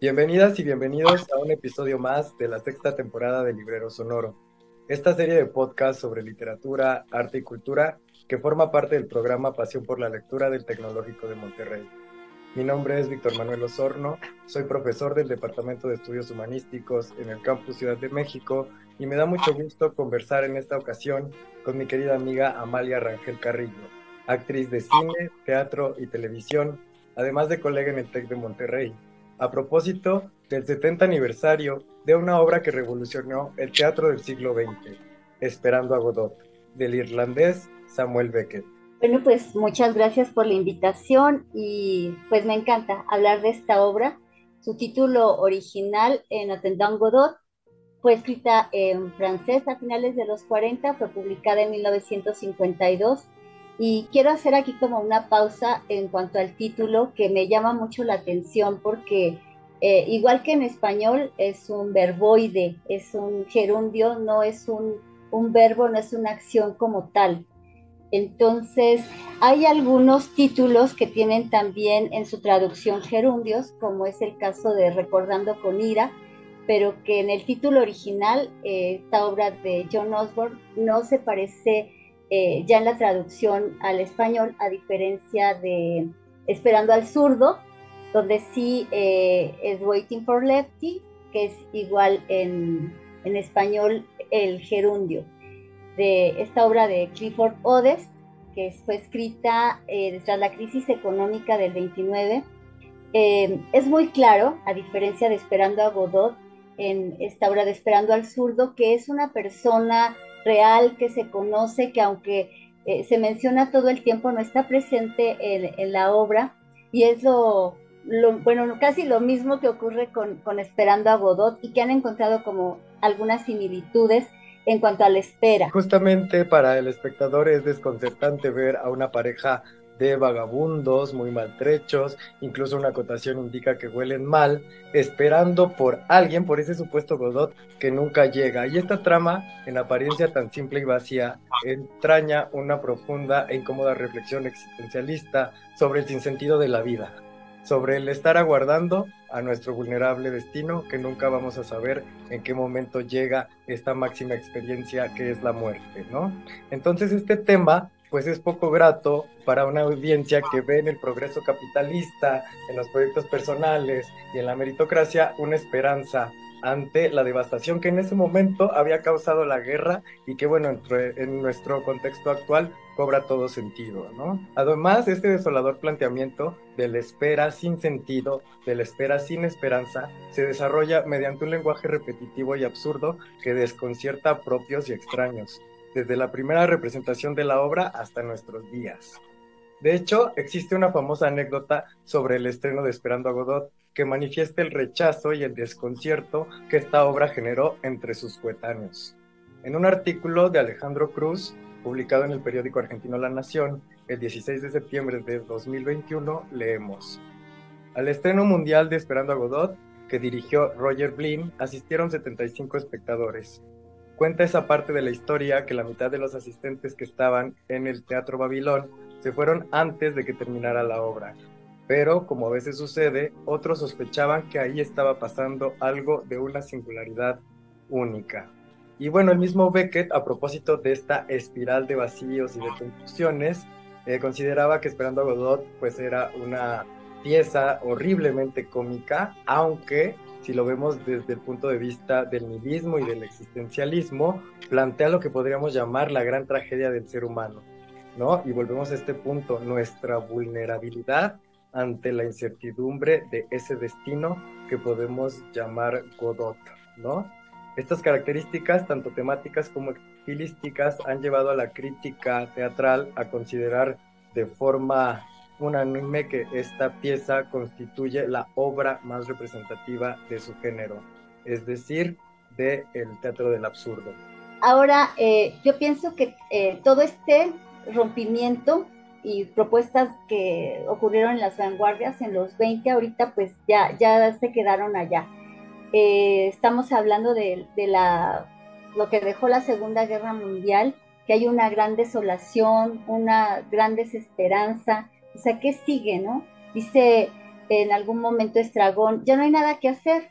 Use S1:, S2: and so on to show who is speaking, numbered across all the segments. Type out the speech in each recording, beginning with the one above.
S1: Bienvenidas y bienvenidos a un episodio más de la sexta temporada de Librero Sonoro, esta serie de podcast sobre literatura, arte y cultura que forma parte del programa Pasión por la Lectura del Tecnológico de Monterrey. Mi nombre es Víctor Manuel Osorno, soy profesor del Departamento de Estudios Humanísticos en el Campus Ciudad de México y me da mucho gusto conversar en esta ocasión con mi querida amiga Amalia Rangel Carrillo, actriz de cine, teatro y televisión, además de colega en el TEC de Monterrey a propósito del 70 aniversario de una obra que revolucionó el teatro del siglo XX, Esperando a Godot, del irlandés Samuel Beckett.
S2: Bueno, pues muchas gracias por la invitación y pues me encanta hablar de esta obra. Su título original en Attendant Godot fue escrita en francés a finales de los 40, fue publicada en 1952 y quiero hacer aquí como una pausa en cuanto al título que me llama mucho la atención porque eh, igual que en español es un verboide, es un gerundio, no es un, un verbo, no es una acción como tal. Entonces, hay algunos títulos que tienen también en su traducción gerundios, como es el caso de Recordando con ira, pero que en el título original, eh, esta obra de John Osborne no se parece eh, ya en la traducción al español, a diferencia de Esperando al zurdo, donde sí eh, es Waiting for Lefty, que es igual en, en, español el gerundio de esta obra de Clifford Odes, que fue escrita eh, tras la crisis económica del 29. es muy claro, a diferencia de Esperando a Godot, en esta obra de Esperando al zurdo, que es una persona real que se conoce, que aunque eh, se menciona todo el tiempo, no está presente en, la obra y es lo, bueno, casi lo mismo que ocurre con, con Esperando a Godot y que han encontrado como algunas similitudes en cuanto a la espera.
S1: Justamente para el espectador es desconcertante ver a una pareja de vagabundos muy maltrechos, incluso una acotación indica que huelen mal, esperando por alguien, por ese supuesto Godot que nunca llega. Y esta trama, en apariencia tan simple y vacía, entraña una profunda e incómoda reflexión existencialista sobre el sinsentido de la vida, sobre el estar aguardando a nuestro vulnerable destino que nunca vamos a saber en qué momento llega esta máxima experiencia que es la muerte, ¿no? Entonces este tema pues es poco grato para una audiencia que ve en el progreso capitalista, en los proyectos personales y en la meritocracia una esperanza ante la devastación que en ese momento había causado la guerra y que bueno, en nuestro contexto actual cobra todo sentido, ¿no? Además, este desolador planteamiento de la espera sin sentido, de la espera sin esperanza, se desarrolla mediante un lenguaje repetitivo y absurdo que desconcierta a propios y extraños desde la primera representación de la obra hasta nuestros días. De hecho, existe una famosa anécdota sobre el estreno de Esperando a Godot que manifiesta el rechazo y el desconcierto que esta obra generó entre sus coetáneos. En un artículo de Alejandro Cruz, publicado en el periódico argentino La Nación, el 16 de septiembre de 2021, leemos: Al estreno mundial de Esperando a Godot, que dirigió Roger Blin, asistieron 75 espectadores, Cuenta esa parte de la historia que la mitad de los asistentes que estaban en el Teatro Babilón se fueron antes de que terminara la obra. Pero, como a veces sucede, otros sospechaban que ahí estaba pasando algo de una singularidad única. Y bueno, el mismo Beckett, a propósito de esta espiral de vacíos y de confusiones, eh, consideraba que Esperando a Godot pues era una pieza horriblemente cómica, aunque si lo vemos desde el punto de vista del nihilismo y del existencialismo, plantea lo que podríamos llamar la gran tragedia del ser humano, ¿no? Y volvemos a este punto, nuestra vulnerabilidad ante la incertidumbre de ese destino que podemos llamar Godot, ¿no? Estas características, tanto temáticas como estilísticas, han llevado a la crítica teatral a considerar de forma unánime que esta pieza constituye la obra más representativa de su género, es decir, de el teatro del absurdo.
S2: Ahora, eh, yo pienso que eh, todo este rompimiento y propuestas que ocurrieron en las vanguardias en los 20, ahorita pues ya, ya se quedaron allá. Eh, estamos hablando de, la, lo que dejó la Segunda Guerra Mundial, que hay una gran desolación, una gran desesperanza. O sea, ¿qué sigue, no? Dice en algún momento Estragón, ya no hay nada que hacer.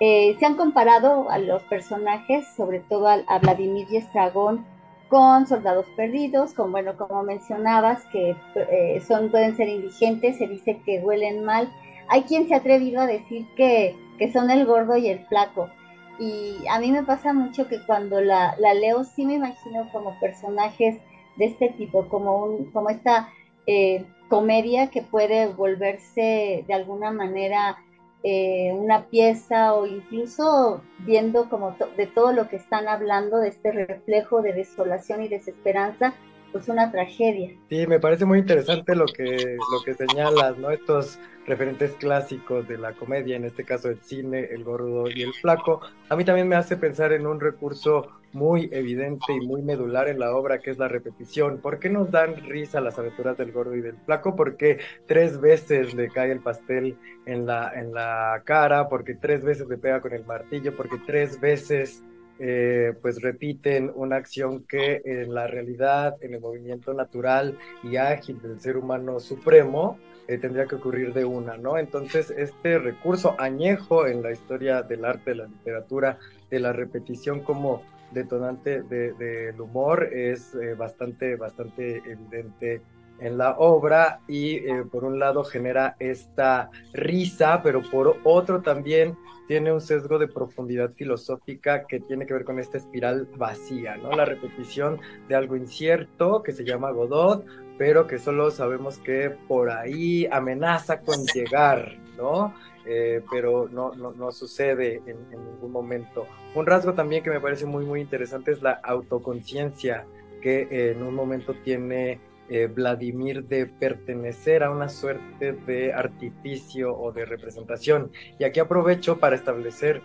S2: Eh, se han comparado a los personajes, sobre todo a, Vladimir y Estragón, con soldados perdidos, con, bueno, como mencionabas, que eh, son, pueden ser indigentes, se dice que huelen mal. Hay quien se ha atrevido a decir que, que son el gordo y el flaco. Y a mí me pasa mucho que cuando la, leo sí me imagino como personajes de este tipo, como, un, como esta eh, comedia que puede volverse de alguna manera eh, una pieza o incluso viendo como de todo lo que están hablando, de este reflejo de desolación y desesperanza, pues una tragedia.
S1: Sí, me parece muy interesante lo que, lo que señalas, ¿no? Estos referentes clásicos de la comedia, en este caso el cine, el gordo y el flaco. A mí también me hace pensar en un recurso muy evidente y muy medular en la obra que es la repetición. ¿Por qué nos dan risa las aventuras del gordo y del flaco? Porque tres veces le cae el pastel en la, en la cara, porque tres veces le pega con el martillo, porque tres veces eh, pues repiten una acción que en la realidad, en el movimiento natural y ágil del ser humano supremo, eh, tendría que ocurrir de una, ¿no? Entonces, este recurso añejo en la historia del arte, de la literatura, de la repetición como detonante del humor es eh, bastante, bastante evidente en la obra y eh, por un lado genera esta risa, pero por otro también tiene un sesgo de profundidad filosófica que tiene que ver con esta espiral vacía, ¿no? La repetición de algo incierto que se llama Godot, pero que solo sabemos que por ahí amenaza con llegar, ¿no? Eh, pero no, no, sucede en, en, ningún momento. Un rasgo también que me parece muy, muy interesante es la autoconciencia que en un momento tiene eh, Vladimir de pertenecer a una suerte de artificio o de representación. Y aquí aprovecho para establecer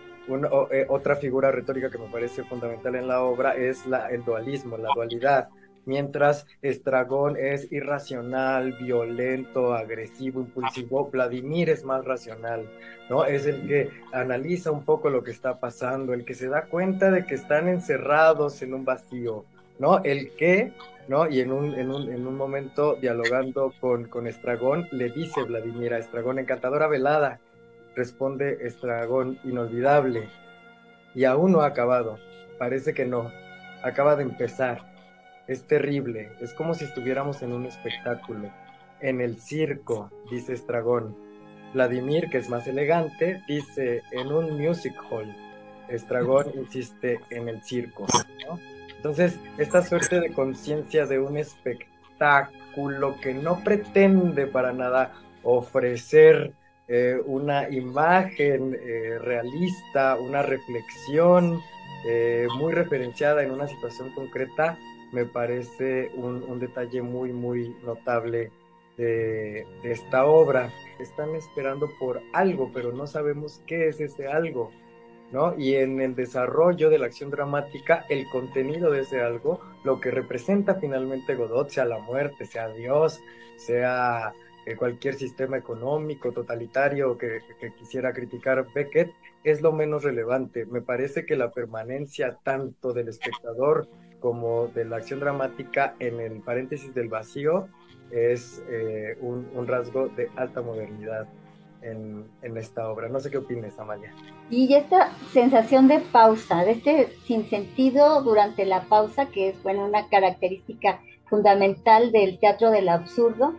S1: eh, otra figura retórica que me parece fundamental en la obra, es la, el dualismo, la dualidad. Mientras Estragón es irracional, violento, agresivo, impulsivo, Vladimir es más racional, ¿no? Es el que analiza un poco lo que está pasando, el que se da cuenta de que están encerrados en un vacío, ¿no? El que ¿no? Y en un, en un, en un momento, dialogando con, con Estragón, le dice Vladimir a Estragón, encantadora velada, responde Estragón, inolvidable, y aún no ha acabado, parece que no, acaba de empezar, es terrible, es como si estuviéramos en un espectáculo, en el circo, dice Estragón. Vladimir, que es más elegante, dice en un music hall. Estragón insiste en el circo, ¿no? Entonces, esta suerte de conciencia de un espectáculo que no pretende para nada ofrecer eh, una imagen eh, realista, una reflexión eh, muy referenciada en una situación concreta, me parece un, detalle muy, muy notable de esta obra. Están esperando por algo, pero no sabemos qué es ese algo. Y en el desarrollo de la acción dramática, el contenido de ese algo, lo que representa finalmente Godot, sea la muerte, sea Dios, sea eh, cualquier sistema económico totalitario que, quisiera criticar Beckett, es lo menos relevante. Me parece que la permanencia tanto del espectador como de la acción dramática en el paréntesis del vacío es eh, un rasgo de alta modernidad en, esta obra. No sé qué opinas, Amalia.
S2: Y esta sensación de pausa, de este sinsentido durante la pausa, que es bueno, una característica fundamental del teatro del absurdo.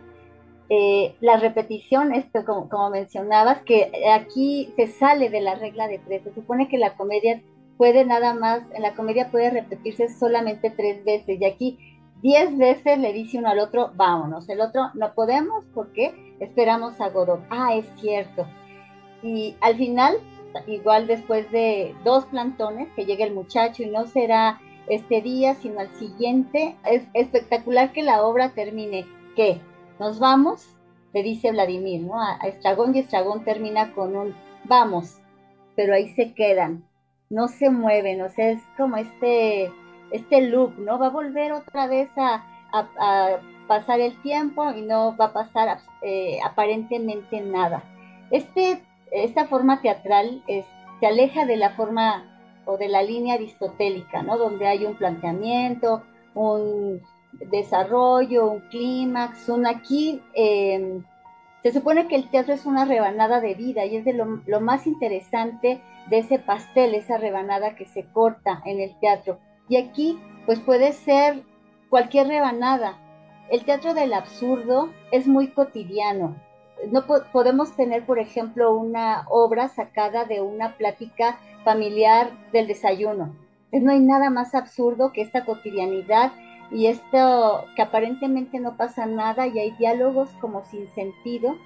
S2: Eh, la repetición, esto como, como, mencionabas, que aquí se sale de la regla de tres. Se supone que la comedia puede nada más, en la comedia puede repetirse solamente tres veces. Y aquí diez veces le dice uno al otro, vámonos. El otro, no podemos, porque esperamos a Godot. Ah, es cierto. Y al final, igual después de dos plantones, que llega el muchacho y no será este día, sino al siguiente, es espectacular que la obra termine. ¿Qué? ¿Nos vamos? Le dice Vladimir, ¿no? A, Estragón y Estragón termina con un vamos, pero ahí se quedan, no se mueven, o sea, es como este este loop, ¿no? Va a volver otra vez a, pasar el tiempo y no va a pasar eh, aparentemente nada. Este, esta forma teatral es se aleja de la forma o de la línea aristotélica, ¿no? Donde hay un planteamiento, un desarrollo, un clímax, un aquí. Em, se supone que el teatro es una rebanada de vida y es de lo, más interesante de ese pastel, esa rebanada que se corta en el teatro. Y aquí, pues puede ser cualquier rebanada. El teatro del absurdo es muy cotidiano. No podemos tener, por ejemplo, una obra sacada de una plática familiar del desayuno. No hay nada más absurdo que esta cotidianidad y esto que aparentemente no pasa nada y hay diálogos como sin sentido,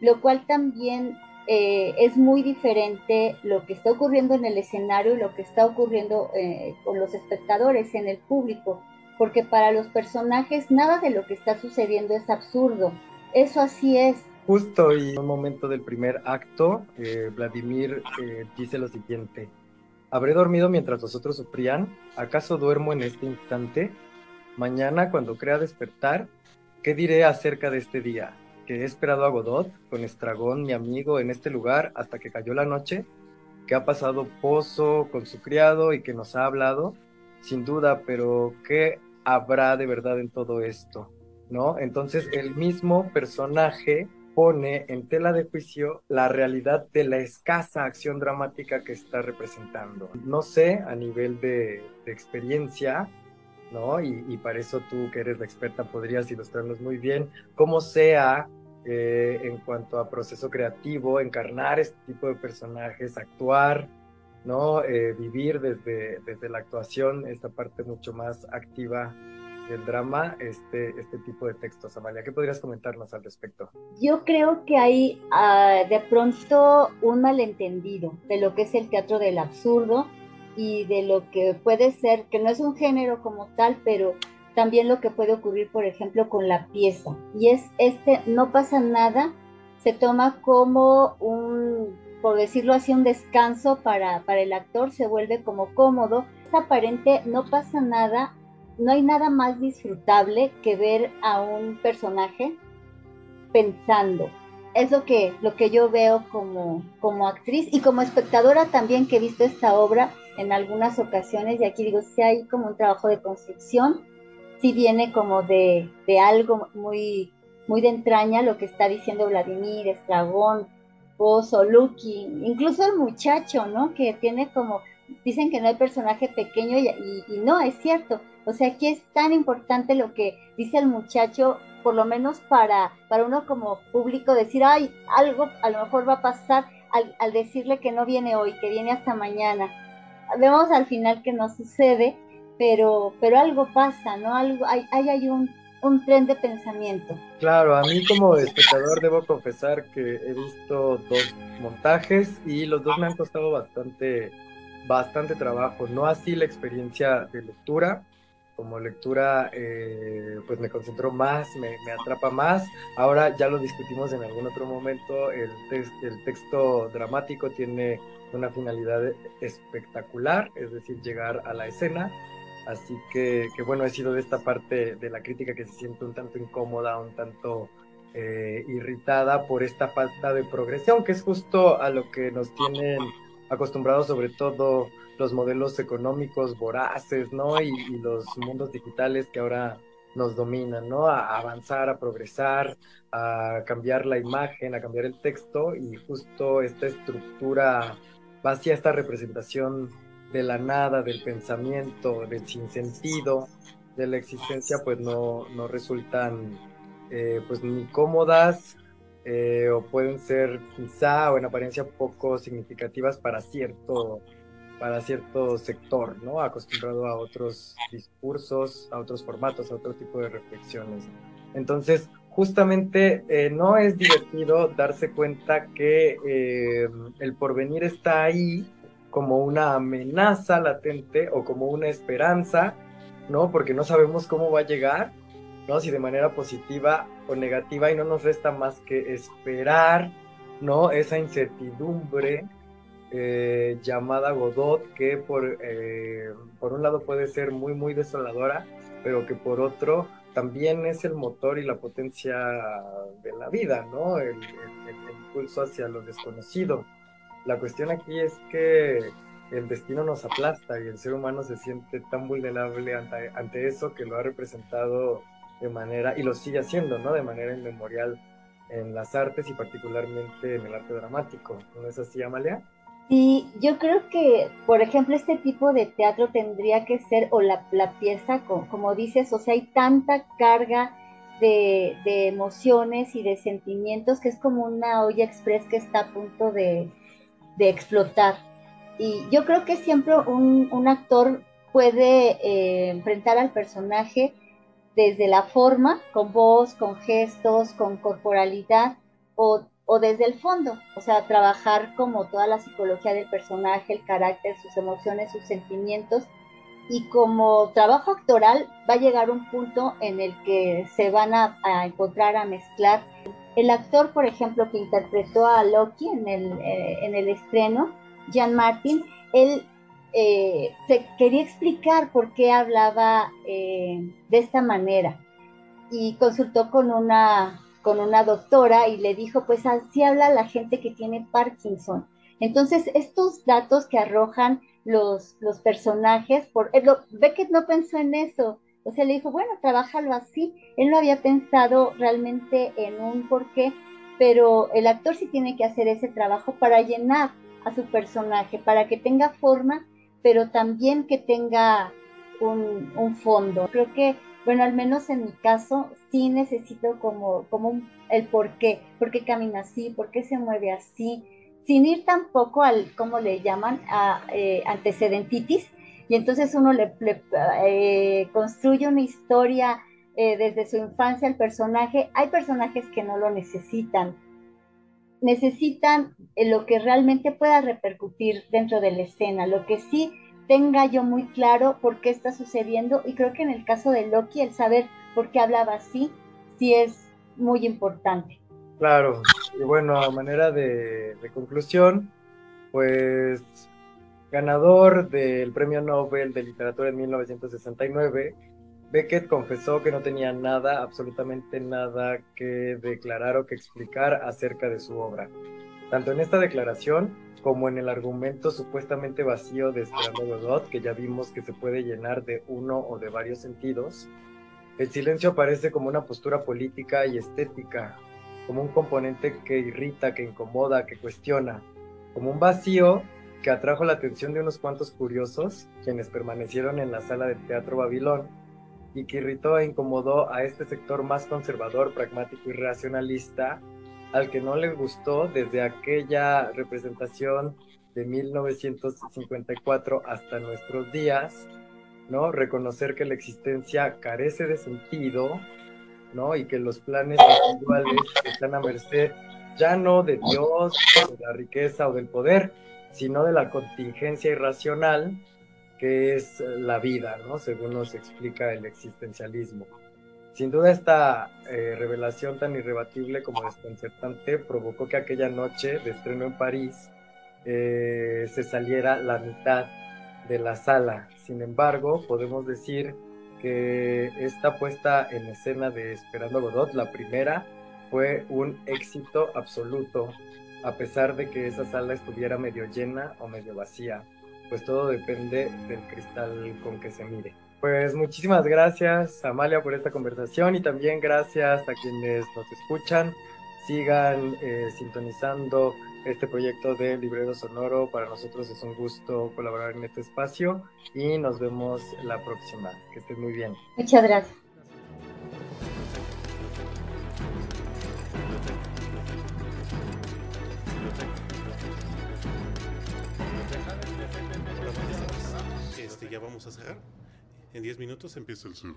S2: lo cual también eh, es muy diferente lo que está ocurriendo en el escenario y lo que está ocurriendo eh, con los espectadores, en el público, porque para los personajes nada de lo que está sucediendo es absurdo. Eso así es.
S1: Justo y en un momento del primer acto, eh, Vladimir dice lo siguiente. ¿Habré dormido mientras los otros sufrían? ¿Acaso duermo en este instante? Mañana, cuando crea despertar, ¿qué diré acerca de este día? que he esperado a Godot con Estragón, mi amigo, en este lugar hasta que cayó la noche, que ha pasado Pozo con su criado y que nos ha hablado, sin duda, pero ¿qué habrá de verdad en todo esto? ¿No? Entonces el mismo personaje pone en tela de juicio la realidad de la escasa acción dramática que está representando. No sé, a nivel de, experiencia, ¿no? Y, para eso tú, que eres la experta, podrías ilustrarnos muy bien cómo sea eh, en cuanto a proceso creativo, encarnar este tipo de personajes, actuar, ¿no? Eh, vivir desde, desde la actuación, esta parte mucho más activa del drama, este, este tipo de textos. Amalia, ¿qué podrías comentarnos al respecto?
S2: Yo creo que hay ah, de pronto un malentendido de lo que es el teatro del absurdo y de lo que puede ser, que no es un género como tal, pero también lo que puede ocurrir, por ejemplo, con la pieza. Y es este, no pasa nada, se toma como un, por decirlo así, un descanso para, para el actor, se vuelve como cómodo. Es aparente, no pasa nada, no hay nada más disfrutable que ver a un personaje pensando, es lo que, lo que yo veo como, como actriz y como espectadora también que he visto esta obra en algunas ocasiones y aquí digo, si hay como un trabajo de construcción, si viene como de, de algo muy, muy de entraña lo que está diciendo Vladimir, Estragón, Pozo, Lucky, incluso el muchacho, ¿no? Que tiene como, dicen que no hay personaje pequeño y, no, es cierto. O sea, aquí es tan importante lo que dice el muchacho por lo menos para, para uno como público decir, ay, algo a lo mejor va a pasar al, decirle que no viene hoy, que viene hasta mañana. Vemos al final que no sucede, pero, pero algo pasa, ¿no? Algo, hay, hay un, un tren de pensamiento.
S1: Claro, a mí como espectador debo confesar que he visto dos montajes y los dos me han costado bastante, bastante trabajo. No así la experiencia de lectura, como lectura eh, pues me concentró más, me, atrapa más. Ahora ya lo discutimos en algún otro momento, el texto dramático tiene una finalidad espectacular, es decir, llegar a la escena. Así que, bueno, he sido de esta parte de la crítica que se siente un tanto incómoda, un tanto eh, irritada por esta falta de progresión, que es justo a lo que nos tienen acostumbrados sobre todo los modelos económicos voraces, ¿no? Y, los mundos digitales que ahora nos dominan, ¿no? A, avanzar, a progresar, a cambiar la imagen, a cambiar el texto y justo esta estructura vacía, esta representación de la nada, del pensamiento, del sinsentido, de la existencia, pues no, no resultan eh, pues ni cómodas eh, o pueden ser quizá o en apariencia poco significativas para cierto para cierto sector, ¿no? Acostumbrado a otros discursos, a otros formatos, a otro tipo de reflexiones. Entonces, justamente eh, no es divertido darse cuenta que el porvenir está ahí como una amenaza latente o como una esperanza, ¿no? Porque no sabemos cómo va a llegar, ¿no? Si de manera positiva o negativa y no nos resta más que esperar, ¿no? Esa incertidumbre eh, llamada Godot, que por, eh, por un lado puede ser muy, muy desoladora, pero que por otro también es el motor y la potencia de la vida, ¿no? El, impulso hacia lo desconocido. La cuestión aquí es que el destino nos aplasta y el ser humano se siente tan vulnerable ante, eso que lo ha representado de manera, y lo sigue haciendo, ¿no? De manera inmemorial en las artes y particularmente en el arte dramático. ¿No es así, Amalia?
S2: Sí, yo creo que, por ejemplo, este tipo de teatro tendría que ser, o la, pieza, como, dices, o sea, hay tanta carga de, emociones y de sentimientos que es como una olla express que está a punto de, explotar. Y yo creo que siempre un, actor puede eh, enfrentar al personaje desde la forma, con voz, con gestos, con corporalidad, o, desde el fondo, o sea, trabajar como toda la psicología del personaje, el carácter, sus emociones, sus sentimientos, y como trabajo actoral va a llegar un punto en el que se van a, encontrar, a mezclar. El actor, por ejemplo, que interpretó a Loki en el, eh, en el estreno, Jan Martin, él eh, se quería explicar por qué hablaba eh, de esta manera y consultó con una, con una doctora y le dijo, pues así habla la gente que tiene Parkinson. Entonces, estos datos que arrojan los, los personajes, por, eh, Beckett no pensó en eso, o sea, le dijo, bueno, trabájalo así. Él no había pensado realmente en un porqué, pero el actor sí tiene que hacer ese trabajo para llenar a su personaje, para que tenga forma pero también que tenga un, fondo. Creo que, bueno, al menos en mi caso, sí necesito como, como el por qué, por qué camina así, por qué se mueve así, sin ir tampoco al, ¿cómo le llaman?, a eh, antecedentitis. Y entonces uno le, eh, construye una historia eh, desde su infancia al personaje. Hay personajes que no lo necesitan, necesitan lo que realmente pueda repercutir dentro de la escena, lo que sí tenga yo muy claro por qué está sucediendo y creo que en el caso de Loki el saber por qué hablaba así sí es muy importante.
S1: Claro, y bueno, a manera de, conclusión, pues ganador del Premio Nobel de Literatura en 1969, Beckett confesó que no tenía nada, absolutamente nada que declarar o que explicar acerca de su obra. Tanto en esta declaración como en el argumento supuestamente vacío de Esperando Godot, que ya vimos que se puede llenar de uno o de varios sentidos, el silencio aparece como una postura política y estética, como un componente que irrita, que incomoda, que cuestiona, como un vacío que atrajo la atención de unos cuantos curiosos, quienes permanecieron en la sala del Teatro Babilón, y que irritó e incomodó a este sector más conservador, pragmático y racionalista, al que no le gustó desde aquella representación de 1954 hasta nuestros días, ¿no? Reconocer que la existencia carece de sentido, ¿no? Y que los planes individuales están a merced ya no de Dios, de la riqueza o del poder, sino de la contingencia irracional que es la vida, ¿no? Según nos explica el existencialismo. Sin duda esta eh, revelación tan irrebatible como desconcertante provocó que aquella noche de estreno en París eh, se saliera la mitad de la sala. Sin embargo, podemos decir que esta puesta en escena de Esperando Godot, la primera, fue un éxito absoluto, a pesar de que esa sala estuviera medio llena o medio vacía pues todo depende del cristal con que se mire. Pues muchísimas gracias Amalia por esta conversación y también gracias a quienes nos escuchan. Sigan eh, sintonizando este proyecto de Librero Sonoro. Para nosotros es un gusto colaborar en este espacio y nos vemos la próxima. Que estén muy bien.
S2: Muchas gracias.
S3: vamos a cerrar. En 10 minutos empieza el cerro.